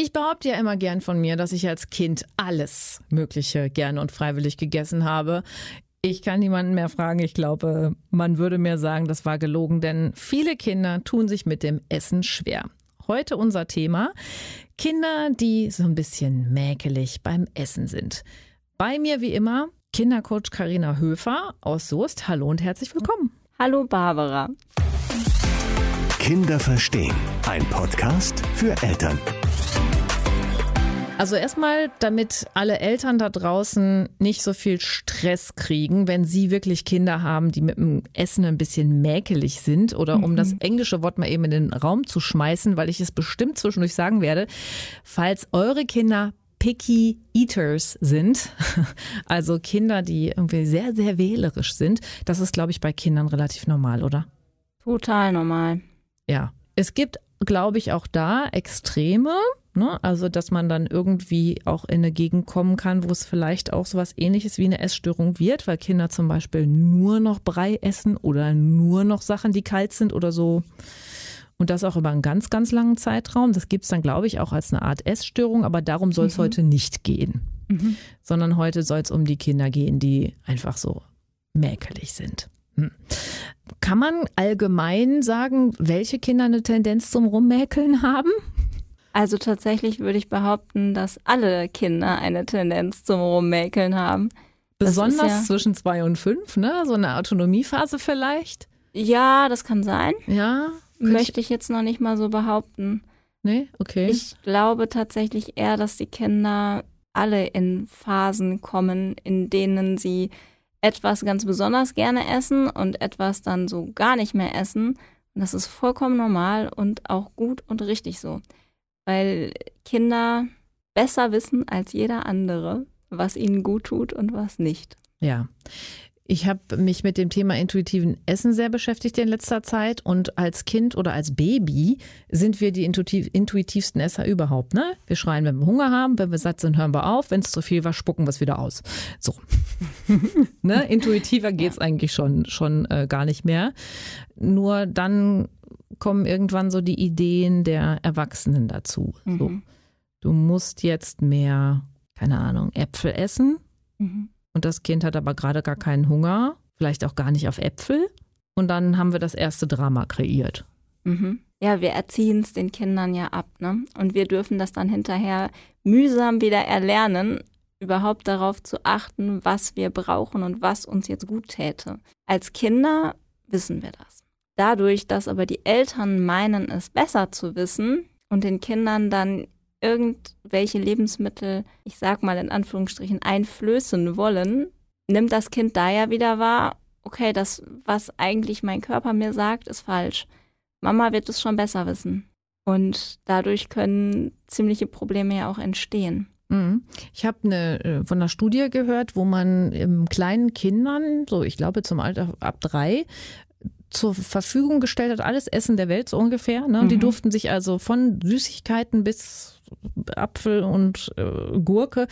Ich behaupte ja immer gern von mir, dass ich als Kind alles Mögliche gerne und freiwillig gegessen habe. Ich kann niemanden mehr fragen. Ich glaube, man würde mir sagen, das war gelogen, denn viele Kinder tun sich mit dem Essen schwer. Heute unser Thema. Kinder, die so ein bisschen mäkelig beim Essen sind. Bei mir wie immer Kindercoach Karina Höfer aus Soest. Hallo und herzlich willkommen. Hallo Barbara. Kinder verstehen. Ein Podcast für Eltern. Also erstmal, damit alle Eltern da draußen nicht so viel Stress kriegen, wenn sie wirklich Kinder haben, die mit dem Essen ein bisschen mäkelig sind oder um das mhm. englische Wort mal eben in den Raum zu schmeißen, weil ich es bestimmt zwischendurch sagen werde, falls eure Kinder Picky Eaters sind, also Kinder, die irgendwie sehr, sehr wählerisch sind, das ist, glaube ich, bei Kindern relativ normal, oder? Total normal. Ja. Es gibt, glaube ich, auch da Extreme. Ne? Also, dass man dann irgendwie auch in eine Gegend kommen kann, wo es vielleicht auch so was ähnliches wie eine Essstörung wird, weil Kinder zum Beispiel nur noch Brei essen oder nur noch Sachen, die kalt sind oder so. Und das auch über einen ganz, ganz langen Zeitraum. Das gibt es dann, glaube ich, auch als eine Art Essstörung, aber darum soll es mhm. heute nicht gehen. Mhm. Sondern heute soll es um die Kinder gehen, die einfach so mäkelig sind. Hm. Kann man allgemein sagen, welche Kinder eine Tendenz zum Rummäkeln haben? Also tatsächlich würde ich behaupten, dass alle Kinder eine Tendenz zum Rummäkeln haben. Besonders ja zwischen zwei und fünf, ne? So eine Autonomiephase vielleicht? Ja, das kann sein. Ja. Möchte ich jetzt noch nicht mal so behaupten. Nee, okay. Ich glaube tatsächlich eher, dass die Kinder alle in Phasen kommen, in denen sie etwas ganz besonders gerne essen und etwas dann so gar nicht mehr essen. Und das ist vollkommen normal und auch gut und richtig so weil Kinder besser wissen als jeder andere, was ihnen gut tut und was nicht. Ja. Ich habe mich mit dem Thema intuitiven Essen sehr beschäftigt in letzter Zeit und als Kind oder als Baby sind wir die intuitiv, intuitivsten Esser überhaupt. Ne? Wir schreien, wenn wir Hunger haben, wenn wir satt sind, hören wir auf, wenn es zu viel war, spucken wir es wieder aus. So. ne? Intuitiver geht es eigentlich schon, schon äh, gar nicht mehr. Nur dann kommen irgendwann so die Ideen der Erwachsenen dazu. Mhm. So, du musst jetzt mehr, keine Ahnung, Äpfel essen. Mhm. Und das Kind hat aber gerade gar keinen Hunger, vielleicht auch gar nicht auf Äpfel. Und dann haben wir das erste Drama kreiert. Mhm. Ja, wir erziehen es den Kindern ja ab, ne? Und wir dürfen das dann hinterher mühsam wieder erlernen, überhaupt darauf zu achten, was wir brauchen und was uns jetzt gut täte. Als Kinder wissen wir das. Dadurch, dass aber die Eltern meinen, es besser zu wissen und den Kindern dann irgendwelche Lebensmittel, ich sag mal in Anführungsstrichen, einflößen wollen, nimmt das Kind da ja wieder wahr, okay, das, was eigentlich mein Körper mir sagt, ist falsch. Mama wird es schon besser wissen. Und dadurch können ziemliche Probleme ja auch entstehen. Mhm. Ich habe eine äh, von einer Studie gehört, wo man kleinen Kindern, so ich glaube zum Alter ab drei, zur Verfügung gestellt hat, alles Essen der Welt so ungefähr. Ne? Mhm. Die durften sich also von Süßigkeiten bis Apfel und äh, Gurke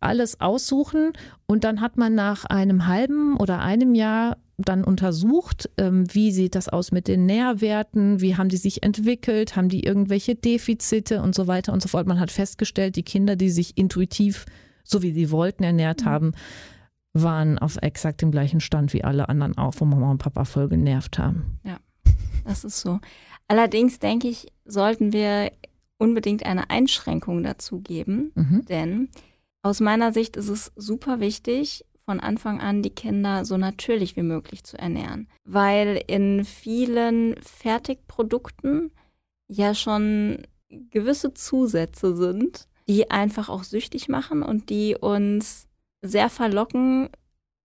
alles aussuchen. Und dann hat man nach einem halben oder einem Jahr dann untersucht, ähm, wie sieht das aus mit den Nährwerten, wie haben die sich entwickelt, haben die irgendwelche Defizite und so weiter und so fort. Man hat festgestellt, die Kinder, die sich intuitiv, so wie sie wollten, ernährt mhm. haben, waren auf exakt dem gleichen Stand wie alle anderen auch, wo Mama und Papa voll genervt haben. Ja, das ist so. Allerdings denke ich, sollten wir unbedingt eine Einschränkung dazu geben, mhm. denn aus meiner Sicht ist es super wichtig, von Anfang an die Kinder so natürlich wie möglich zu ernähren, weil in vielen Fertigprodukten ja schon gewisse Zusätze sind, die einfach auch süchtig machen und die uns sehr verlocken,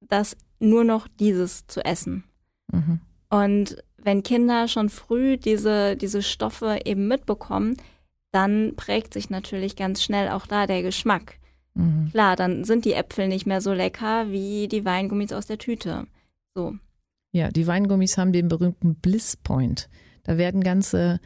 das nur noch dieses zu essen. Mhm. Und wenn Kinder schon früh diese, diese Stoffe eben mitbekommen, dann prägt sich natürlich ganz schnell auch da der Geschmack. Mhm. Klar, dann sind die Äpfel nicht mehr so lecker wie die Weingummis aus der Tüte. So. Ja, die Weingummis haben den berühmten Bliss Point. Da werden ganze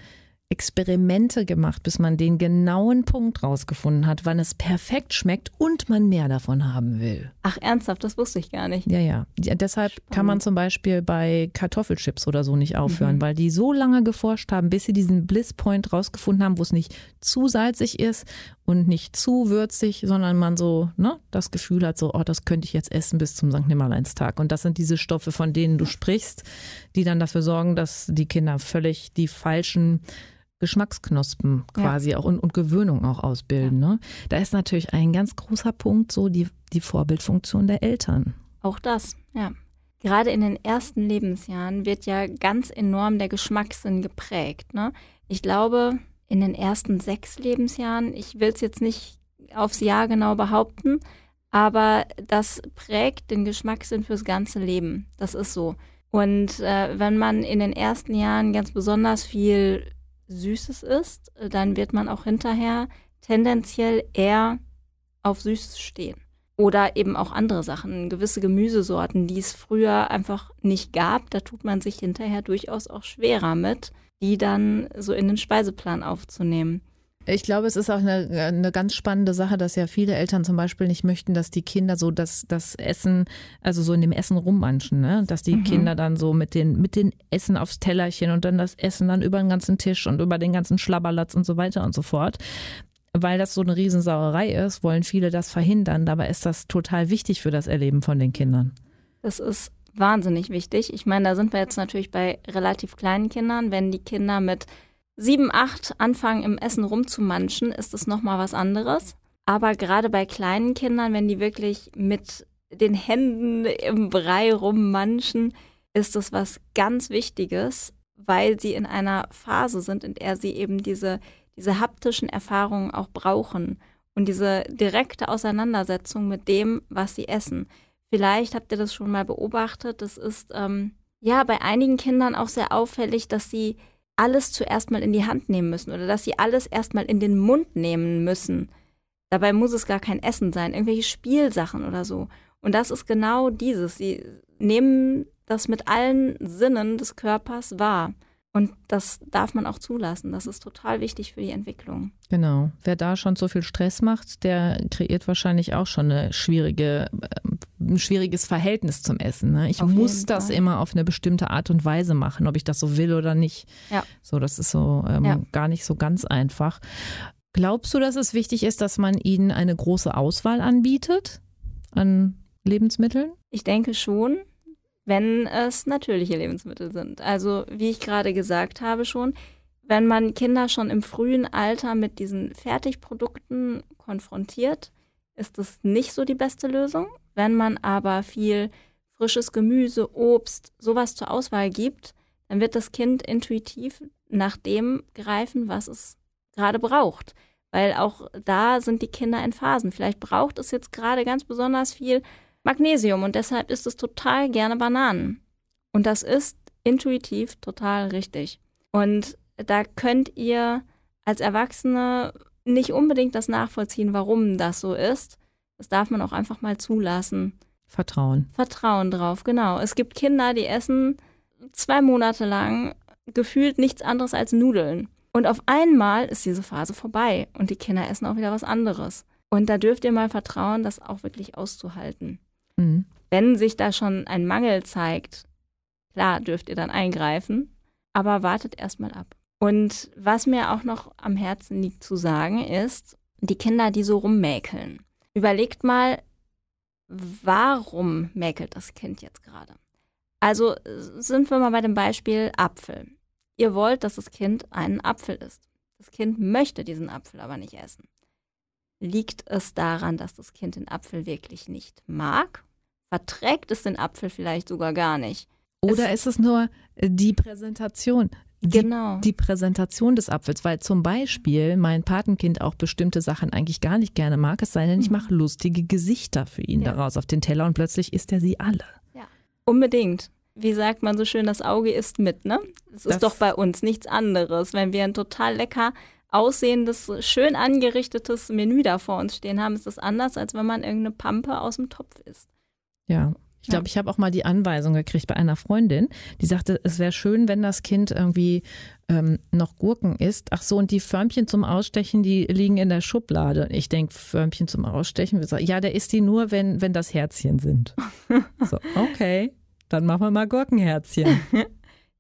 Experimente gemacht, bis man den genauen Punkt rausgefunden hat, wann es perfekt schmeckt und man mehr davon haben will. Ach, ernsthaft, das wusste ich gar nicht. Ja, ja. ja deshalb Spannend. kann man zum Beispiel bei Kartoffelchips oder so nicht aufhören, mhm. weil die so lange geforscht haben, bis sie diesen Blisspoint rausgefunden haben, wo es nicht zu salzig ist und nicht zu würzig, sondern man so ne, das Gefühl hat, so, oh, das könnte ich jetzt essen bis zum St. Nimmerleinstag. Und das sind diese Stoffe, von denen du sprichst, die dann dafür sorgen, dass die Kinder völlig die falschen Geschmacksknospen quasi ja. auch und, und, Gewöhnung auch ausbilden. Ja. Ne? Da ist natürlich ein ganz großer Punkt so die, die Vorbildfunktion der Eltern. Auch das, ja. Gerade in den ersten Lebensjahren wird ja ganz enorm der Geschmackssinn geprägt. Ne? Ich glaube, in den ersten sechs Lebensjahren, ich will es jetzt nicht aufs Jahr genau behaupten, aber das prägt den Geschmackssinn fürs ganze Leben. Das ist so. Und äh, wenn man in den ersten Jahren ganz besonders viel Süßes isst, äh, dann wird man auch hinterher tendenziell eher auf Süßes stehen. Oder eben auch andere Sachen, gewisse Gemüsesorten, die es früher einfach nicht gab, da tut man sich hinterher durchaus auch schwerer mit, die dann so in den Speiseplan aufzunehmen. Ich glaube, es ist auch eine, eine ganz spannende Sache, dass ja viele Eltern zum Beispiel nicht möchten, dass die Kinder so das, das Essen, also so in dem Essen rummanschen, ne? Dass die mhm. Kinder dann so mit den, mit den Essen aufs Tellerchen und dann das Essen dann über den ganzen Tisch und über den ganzen Schlabberlatz und so weiter und so fort. Weil das so eine Riesensauerei ist, wollen viele das verhindern. Dabei ist das total wichtig für das Erleben von den Kindern. Das ist wahnsinnig wichtig. Ich meine, da sind wir jetzt natürlich bei relativ kleinen Kindern. Wenn die Kinder mit sieben, acht anfangen im Essen rumzumanschen, ist das nochmal was anderes. Aber gerade bei kleinen Kindern, wenn die wirklich mit den Händen im Brei rummanschen, ist das was ganz Wichtiges, weil sie in einer Phase sind, in der sie eben diese, diese haptischen Erfahrungen auch brauchen und diese direkte Auseinandersetzung mit dem, was sie essen. Vielleicht habt ihr das schon mal beobachtet. Das ist ähm, ja bei einigen Kindern auch sehr auffällig, dass sie alles zuerst mal in die Hand nehmen müssen oder dass sie alles erstmal in den Mund nehmen müssen. Dabei muss es gar kein Essen sein, irgendwelche Spielsachen oder so. Und das ist genau dieses. Sie nehmen das mit allen Sinnen des Körpers wahr. Und das darf man auch zulassen. Das ist total wichtig für die Entwicklung. Genau. Wer da schon so viel Stress macht, der kreiert wahrscheinlich auch schon eine schwierige, äh, ein schwieriges Verhältnis zum Essen. Ne? Ich auf muss das Fall. immer auf eine bestimmte Art und Weise machen, ob ich das so will oder nicht. Ja. So, das ist so ähm, ja. gar nicht so ganz einfach. Glaubst du, dass es wichtig ist, dass man ihnen eine große Auswahl anbietet an Lebensmitteln? Ich denke schon wenn es natürliche Lebensmittel sind. Also wie ich gerade gesagt habe schon, wenn man Kinder schon im frühen Alter mit diesen Fertigprodukten konfrontiert, ist das nicht so die beste Lösung. Wenn man aber viel frisches Gemüse, Obst, sowas zur Auswahl gibt, dann wird das Kind intuitiv nach dem greifen, was es gerade braucht. Weil auch da sind die Kinder in Phasen. Vielleicht braucht es jetzt gerade ganz besonders viel Magnesium und deshalb isst es total gerne Bananen. Und das ist intuitiv total richtig. Und da könnt ihr als Erwachsene nicht unbedingt das nachvollziehen, warum das so ist. Das darf man auch einfach mal zulassen. Vertrauen. Vertrauen drauf, genau. Es gibt Kinder, die essen zwei Monate lang gefühlt nichts anderes als Nudeln. Und auf einmal ist diese Phase vorbei und die Kinder essen auch wieder was anderes. Und da dürft ihr mal vertrauen, das auch wirklich auszuhalten. Mhm. Wenn sich da schon ein Mangel zeigt, klar dürft ihr dann eingreifen, aber wartet erstmal ab. Und was mir auch noch am Herzen liegt zu sagen, ist, die Kinder, die so rummäkeln. Überlegt mal, warum mäkelt das Kind jetzt gerade? Also sind wir mal bei dem Beispiel Apfel. Ihr wollt, dass das Kind einen Apfel isst. Das Kind möchte diesen Apfel aber nicht essen. Liegt es daran, dass das Kind den Apfel wirklich nicht mag? Verträgt es den Apfel vielleicht sogar gar nicht? Oder es ist es nur die Präsentation? Die, genau. Die Präsentation des Apfels, weil zum Beispiel mein Patenkind auch bestimmte Sachen eigentlich gar nicht gerne mag, es sei denn, ich mhm. mache lustige Gesichter für ihn ja. daraus auf den Teller und plötzlich isst er sie alle. Ja, unbedingt. Wie sagt man so schön, das Auge isst mit, ne? Es ist doch bei uns nichts anderes. Wenn wir ein total lecker aussehendes, schön angerichtetes Menü da vor uns stehen haben, ist das anders, als wenn man irgendeine Pampe aus dem Topf isst. Ja, Ich glaube, ich habe auch mal die Anweisung gekriegt bei einer Freundin, die sagte, es wäre schön, wenn das Kind irgendwie ähm, noch Gurken isst. Ach so, und die Förmchen zum Ausstechen, die liegen in der Schublade. Ich denke, Förmchen zum Ausstechen, ja, der isst die nur, wenn, wenn das Herzchen sind. so, okay, dann machen wir mal Gurkenherzchen.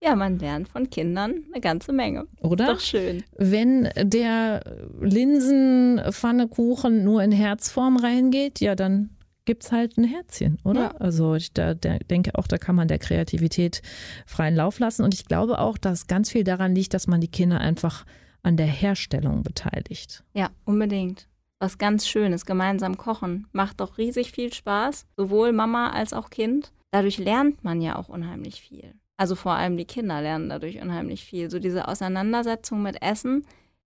Ja, man lernt von Kindern eine ganze Menge. Oder? Ist doch schön. Wenn der Linsenpfannekuchen nur in Herzform reingeht, ja, dann gibt es halt ein Herzchen, oder? Ja. Also ich da, der, denke auch, da kann man der Kreativität freien Lauf lassen. Und ich glaube auch, dass ganz viel daran liegt, dass man die Kinder einfach an der Herstellung beteiligt. Ja, unbedingt. Was ganz Schönes, gemeinsam kochen. Macht doch riesig viel Spaß, sowohl Mama als auch Kind. Dadurch lernt man ja auch unheimlich viel. Also vor allem die Kinder lernen dadurch unheimlich viel. So diese Auseinandersetzung mit Essen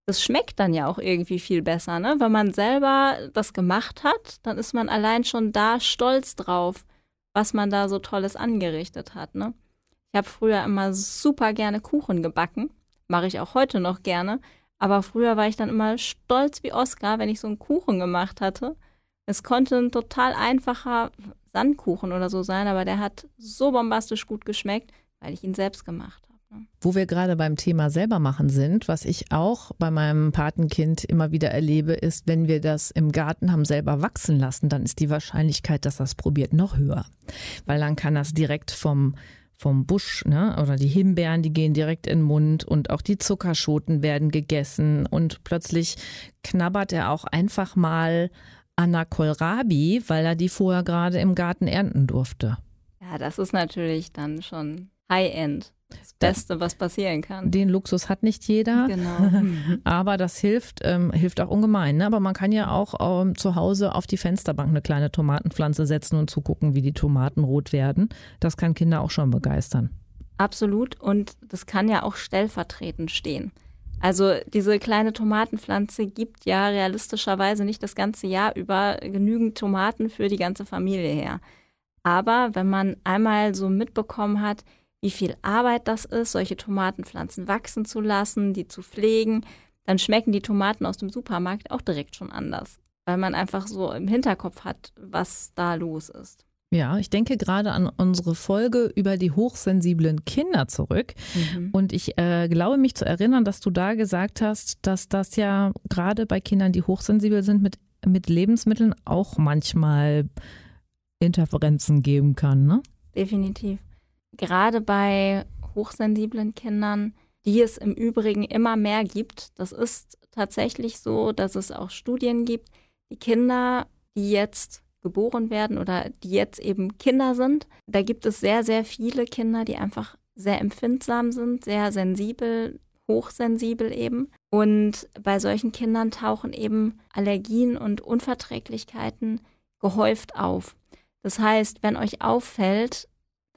das schmeckt dann ja auch irgendwie viel besser, ne? Wenn man selber das gemacht hat, dann ist man allein schon da stolz drauf, was man da so Tolles angerichtet hat, ne? Ich habe früher immer super gerne Kuchen gebacken, mache ich auch heute noch gerne, aber früher war ich dann immer stolz wie Oscar, wenn ich so einen Kuchen gemacht hatte. Es konnte ein total einfacher Sandkuchen oder so sein, aber der hat so bombastisch gut geschmeckt, weil ich ihn selbst gemacht habe. Wo wir gerade beim Thema selber machen sind, was ich auch bei meinem Patenkind immer wieder erlebe, ist, wenn wir das im Garten haben selber wachsen lassen, dann ist die Wahrscheinlichkeit, dass das probiert, noch höher. Weil dann kann das direkt vom vom Busch, ne? Oder die Himbeeren, die gehen direkt in den Mund und auch die Zuckerschoten werden gegessen und plötzlich knabbert er auch einfach mal an der Kohlrabi, weil er die vorher gerade im Garten ernten durfte. Ja, das ist natürlich dann schon High-End. Das Beste, was passieren kann. Den Luxus hat nicht jeder. Genau. Aber das hilft, ähm, hilft auch ungemein. Ne? Aber man kann ja auch ähm, zu Hause auf die Fensterbank eine kleine Tomatenpflanze setzen und zugucken, wie die Tomaten rot werden. Das kann Kinder auch schon begeistern. Absolut. Und das kann ja auch stellvertretend stehen. Also diese kleine Tomatenpflanze gibt ja realistischerweise nicht das ganze Jahr über genügend Tomaten für die ganze Familie her. Aber wenn man einmal so mitbekommen hat, wie viel Arbeit das ist, solche Tomatenpflanzen wachsen zu lassen, die zu pflegen, dann schmecken die Tomaten aus dem Supermarkt auch direkt schon anders, weil man einfach so im Hinterkopf hat, was da los ist. Ja, ich denke gerade an unsere Folge über die hochsensiblen Kinder zurück. Mhm. Und ich äh, glaube mich zu erinnern, dass du da gesagt hast, dass das ja gerade bei Kindern, die hochsensibel sind, mit, mit Lebensmitteln auch manchmal Interferenzen geben kann. Ne? Definitiv gerade bei hochsensiblen Kindern, die es im Übrigen immer mehr gibt. Das ist tatsächlich so, dass es auch Studien gibt, die Kinder, die jetzt geboren werden oder die jetzt eben Kinder sind, da gibt es sehr, sehr viele Kinder, die einfach sehr empfindsam sind, sehr sensibel, hochsensibel eben. Und bei solchen Kindern tauchen eben Allergien und Unverträglichkeiten gehäuft auf. Das heißt, wenn euch auffällt,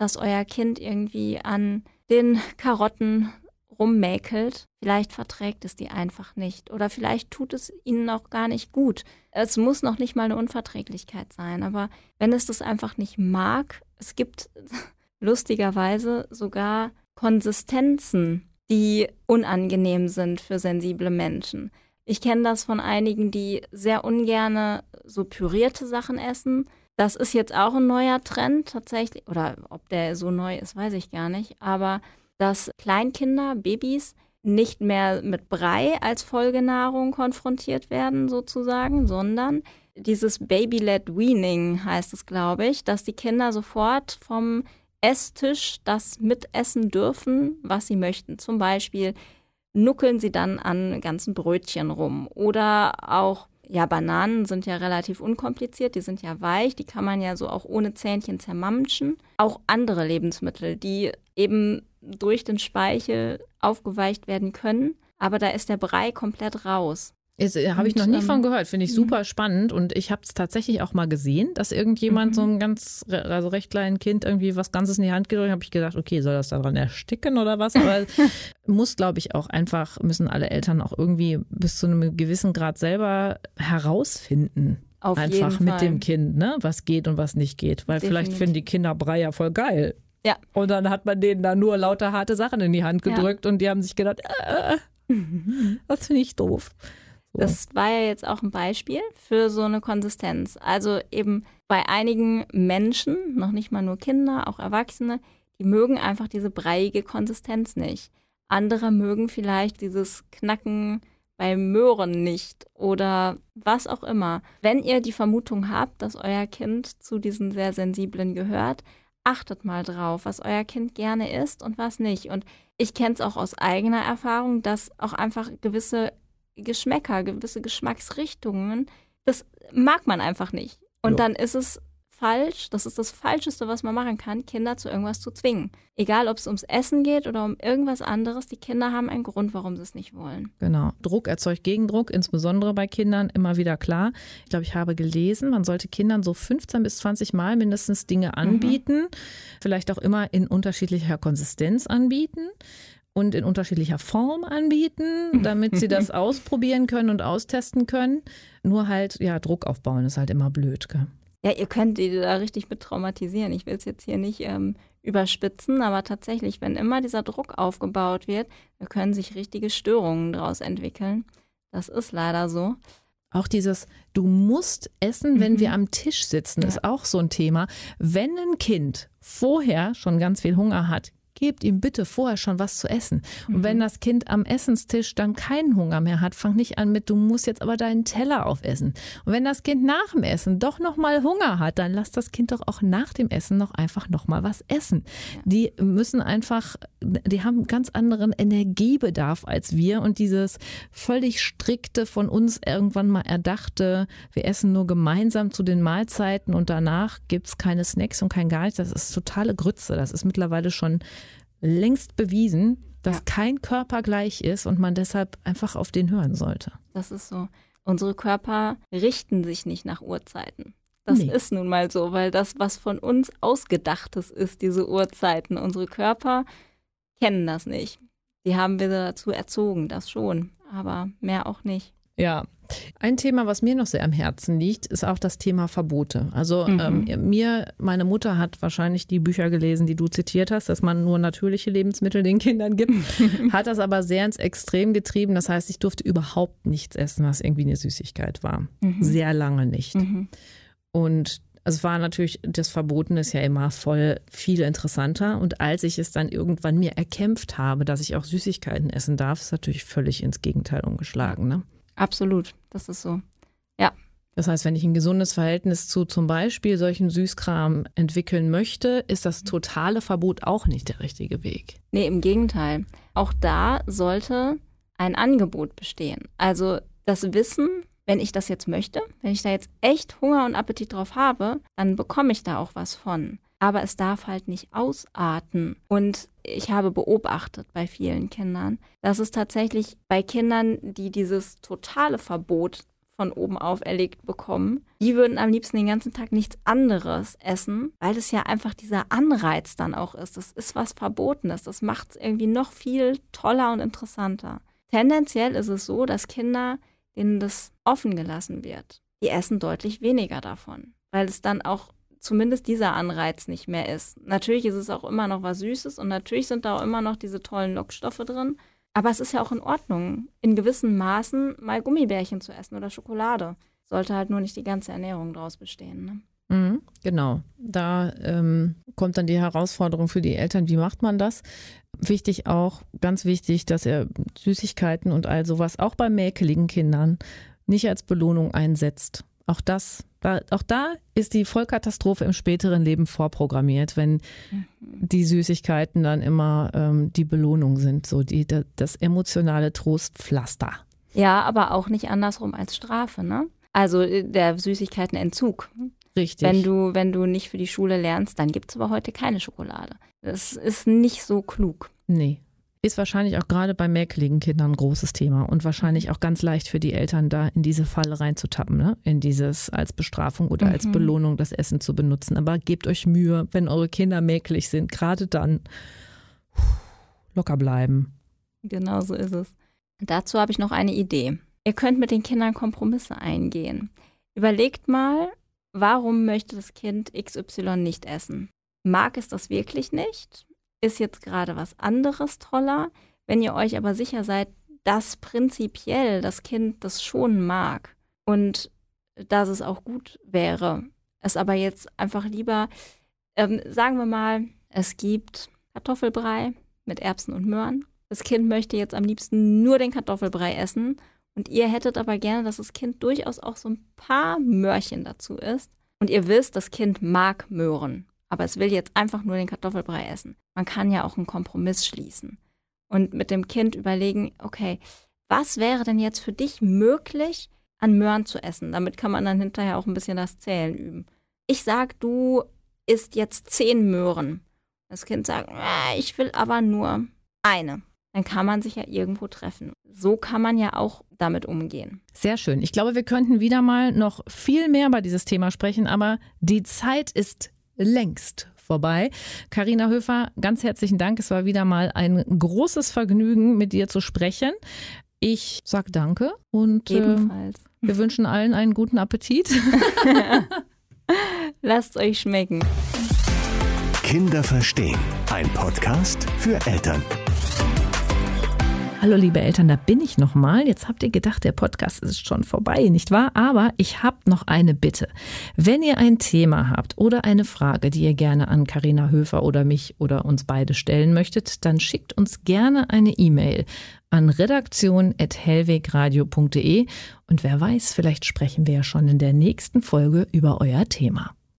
dass euer Kind irgendwie an den Karotten rummäkelt. Vielleicht verträgt es die einfach nicht oder vielleicht tut es ihnen auch gar nicht gut. Es muss noch nicht mal eine Unverträglichkeit sein, aber wenn es das einfach nicht mag, es gibt lustigerweise sogar Konsistenzen, die unangenehm sind für sensible Menschen. Ich kenne das von einigen, die sehr ungerne so pürierte Sachen essen das ist jetzt auch ein neuer Trend tatsächlich, oder ob der so neu ist, weiß ich gar nicht. Aber dass Kleinkinder, Babys nicht mehr mit Brei als Folgenahrung konfrontiert werden, sozusagen, sondern dieses Baby-led Weaning heißt es, glaube ich, dass die Kinder sofort vom Esstisch das mitessen dürfen, was sie möchten. Zum Beispiel nuckeln sie dann an ganzen Brötchen rum oder auch ja, Bananen sind ja relativ unkompliziert, die sind ja weich, die kann man ja so auch ohne Zähnchen zermamschen. Auch andere Lebensmittel, die eben durch den Speichel aufgeweicht werden können, aber da ist der Brei komplett raus. Äh, habe ich noch nie ähm, von gehört, finde ich mhm. super spannend und ich habe es tatsächlich auch mal gesehen, dass irgendjemand mhm. so ein ganz, also recht kleinen Kind irgendwie was Ganzes in die Hand gedrückt, habe ich gedacht, okay, soll das daran ersticken oder was? Aber muss, glaube ich, auch einfach, müssen alle Eltern auch irgendwie bis zu einem gewissen Grad selber herausfinden. Auf einfach mit dem Kind, ne, was geht und was nicht geht. Weil Definitiv. vielleicht finden die Kinder Brei ja voll geil. Ja. Und dann hat man denen da nur lauter harte Sachen in die Hand gedrückt ja. und die haben sich gedacht, äh, das finde ich doof. Das war ja jetzt auch ein Beispiel für so eine Konsistenz. Also eben bei einigen Menschen, noch nicht mal nur Kinder, auch Erwachsene, die mögen einfach diese breiige Konsistenz nicht. Andere mögen vielleicht dieses Knacken bei Möhren nicht oder was auch immer. Wenn ihr die Vermutung habt, dass euer Kind zu diesen sehr sensiblen gehört, achtet mal drauf, was euer Kind gerne isst und was nicht. Und ich kenne es auch aus eigener Erfahrung, dass auch einfach gewisse Geschmäcker, gewisse Geschmacksrichtungen, das mag man einfach nicht. Und ja. dann ist es falsch, das ist das Falscheste, was man machen kann, Kinder zu irgendwas zu zwingen. Egal, ob es ums Essen geht oder um irgendwas anderes, die Kinder haben einen Grund, warum sie es nicht wollen. Genau. Druck erzeugt Gegendruck, insbesondere bei Kindern, immer wieder klar. Ich glaube, ich habe gelesen, man sollte Kindern so 15 bis 20 Mal mindestens Dinge mhm. anbieten, mhm. vielleicht auch immer in unterschiedlicher Konsistenz anbieten und in unterschiedlicher Form anbieten, damit sie das ausprobieren können und austesten können. Nur halt, ja, Druck aufbauen ist halt immer blöd. Gell? Ja, ihr könnt die da richtig mit traumatisieren. Ich will es jetzt hier nicht ähm, überspitzen, aber tatsächlich, wenn immer dieser Druck aufgebaut wird, da können sich richtige Störungen daraus entwickeln. Das ist leider so. Auch dieses, du musst essen, wenn mhm. wir am Tisch sitzen, ja. ist auch so ein Thema. Wenn ein Kind vorher schon ganz viel Hunger hat, gebt ihm bitte vorher schon was zu essen. Und mhm. wenn das Kind am Essenstisch dann keinen Hunger mehr hat, fang nicht an mit, du musst jetzt aber deinen Teller aufessen. Und wenn das Kind nach dem Essen doch noch mal Hunger hat, dann lass das Kind doch auch nach dem Essen noch einfach noch mal was essen. Die müssen einfach, die haben ganz anderen Energiebedarf als wir und dieses völlig strikte von uns irgendwann mal erdachte, wir essen nur gemeinsam zu den Mahlzeiten und danach gibt es keine Snacks und kein gar nichts, das ist totale Grütze. Das ist mittlerweile schon längst bewiesen, dass ja. kein Körper gleich ist und man deshalb einfach auf den hören sollte. Das ist so. Unsere Körper richten sich nicht nach Uhrzeiten. Das nee. ist nun mal so, weil das, was von uns ausgedachtes ist, diese Uhrzeiten, unsere Körper kennen das nicht. Die haben wir dazu erzogen, das schon, aber mehr auch nicht. Ja, ein Thema, was mir noch sehr am Herzen liegt, ist auch das Thema Verbote. Also mhm. ähm, mir, meine Mutter hat wahrscheinlich die Bücher gelesen, die du zitiert hast, dass man nur natürliche Lebensmittel den Kindern gibt, hat das aber sehr ins Extrem getrieben. Das heißt, ich durfte überhaupt nichts essen, was irgendwie eine Süßigkeit war. Mhm. Sehr lange nicht. Mhm. Und es war natürlich, das Verboten ist ja immer voll viel interessanter. Und als ich es dann irgendwann mir erkämpft habe, dass ich auch Süßigkeiten essen darf, ist natürlich völlig ins Gegenteil umgeschlagen. Ne? Absolut, das ist so. Ja. Das heißt, wenn ich ein gesundes Verhältnis zu zum Beispiel solchen Süßkram entwickeln möchte, ist das totale Verbot auch nicht der richtige Weg. Nee, im Gegenteil. Auch da sollte ein Angebot bestehen. Also das Wissen, wenn ich das jetzt möchte, wenn ich da jetzt echt Hunger und Appetit drauf habe, dann bekomme ich da auch was von aber es darf halt nicht ausarten. Und ich habe beobachtet bei vielen Kindern, dass es tatsächlich bei Kindern, die dieses totale Verbot von oben auferlegt bekommen, die würden am liebsten den ganzen Tag nichts anderes essen, weil es ja einfach dieser Anreiz dann auch ist. Das ist was Verbotenes. Das macht es irgendwie noch viel toller und interessanter. Tendenziell ist es so, dass Kinder, denen das offen gelassen wird, die essen deutlich weniger davon, weil es dann auch zumindest dieser Anreiz nicht mehr ist. Natürlich ist es auch immer noch was Süßes und natürlich sind da auch immer noch diese tollen Lockstoffe drin. Aber es ist ja auch in Ordnung, in gewissen Maßen mal Gummibärchen zu essen oder Schokolade. Sollte halt nur nicht die ganze Ernährung daraus bestehen. Ne? Mhm, genau. Da ähm, kommt dann die Herausforderung für die Eltern, wie macht man das? Wichtig auch, ganz wichtig, dass er Süßigkeiten und all sowas auch bei mäkeligen Kindern nicht als Belohnung einsetzt. Auch das, auch da ist die Vollkatastrophe im späteren Leben vorprogrammiert, wenn mhm. die Süßigkeiten dann immer ähm, die Belohnung sind, so die, das emotionale Trostpflaster. Ja, aber auch nicht andersrum als Strafe, ne? Also äh, der Süßigkeitenentzug. Richtig. Wenn du, wenn du nicht für die Schule lernst, dann gibt es aber heute keine Schokolade. Das ist nicht so klug. Nee, ist wahrscheinlich auch gerade bei mäkeligen Kindern ein großes Thema und wahrscheinlich auch ganz leicht für die Eltern da in diese Falle reinzutappen, ne? in dieses als Bestrafung oder mhm. als Belohnung das Essen zu benutzen. Aber gebt euch Mühe, wenn eure Kinder mäkelig sind, gerade dann locker bleiben. Genau so ist es. Dazu habe ich noch eine Idee. Ihr könnt mit den Kindern Kompromisse eingehen. Überlegt mal, warum möchte das Kind XY nicht essen? Mag es das wirklich nicht? Ist jetzt gerade was anderes toller. Wenn ihr euch aber sicher seid, dass prinzipiell das Kind das schon mag und dass es auch gut wäre. Es aber jetzt einfach lieber, ähm, sagen wir mal, es gibt Kartoffelbrei mit Erbsen und Möhren. Das Kind möchte jetzt am liebsten nur den Kartoffelbrei essen und ihr hättet aber gerne, dass das Kind durchaus auch so ein paar Möhrchen dazu isst. Und ihr wisst, das Kind mag Möhren, aber es will jetzt einfach nur den Kartoffelbrei essen. Man kann ja auch einen Kompromiss schließen und mit dem Kind überlegen, okay, was wäre denn jetzt für dich möglich, an Möhren zu essen? Damit kann man dann hinterher auch ein bisschen das Zählen üben. Ich sag, du isst jetzt zehn Möhren. Das Kind sagt, äh, ich will aber nur eine dann kann man sich ja irgendwo treffen. So kann man ja auch damit umgehen. Sehr schön. Ich glaube, wir könnten wieder mal noch viel mehr über dieses Thema sprechen, aber die Zeit ist längst vorbei. Karina Höfer, ganz herzlichen Dank. Es war wieder mal ein großes Vergnügen, mit dir zu sprechen. Ich sage danke und äh, wir wünschen allen einen guten Appetit. Lasst euch schmecken. Kinder verstehen. Ein Podcast für Eltern. Hallo liebe Eltern, da bin ich nochmal. Jetzt habt ihr gedacht, der Podcast ist schon vorbei, nicht wahr? Aber ich habe noch eine Bitte. Wenn ihr ein Thema habt oder eine Frage, die ihr gerne an Karina Höfer oder mich oder uns beide stellen möchtet, dann schickt uns gerne eine E-Mail an redaktion.hellwegradio.de und wer weiß, vielleicht sprechen wir ja schon in der nächsten Folge über euer Thema.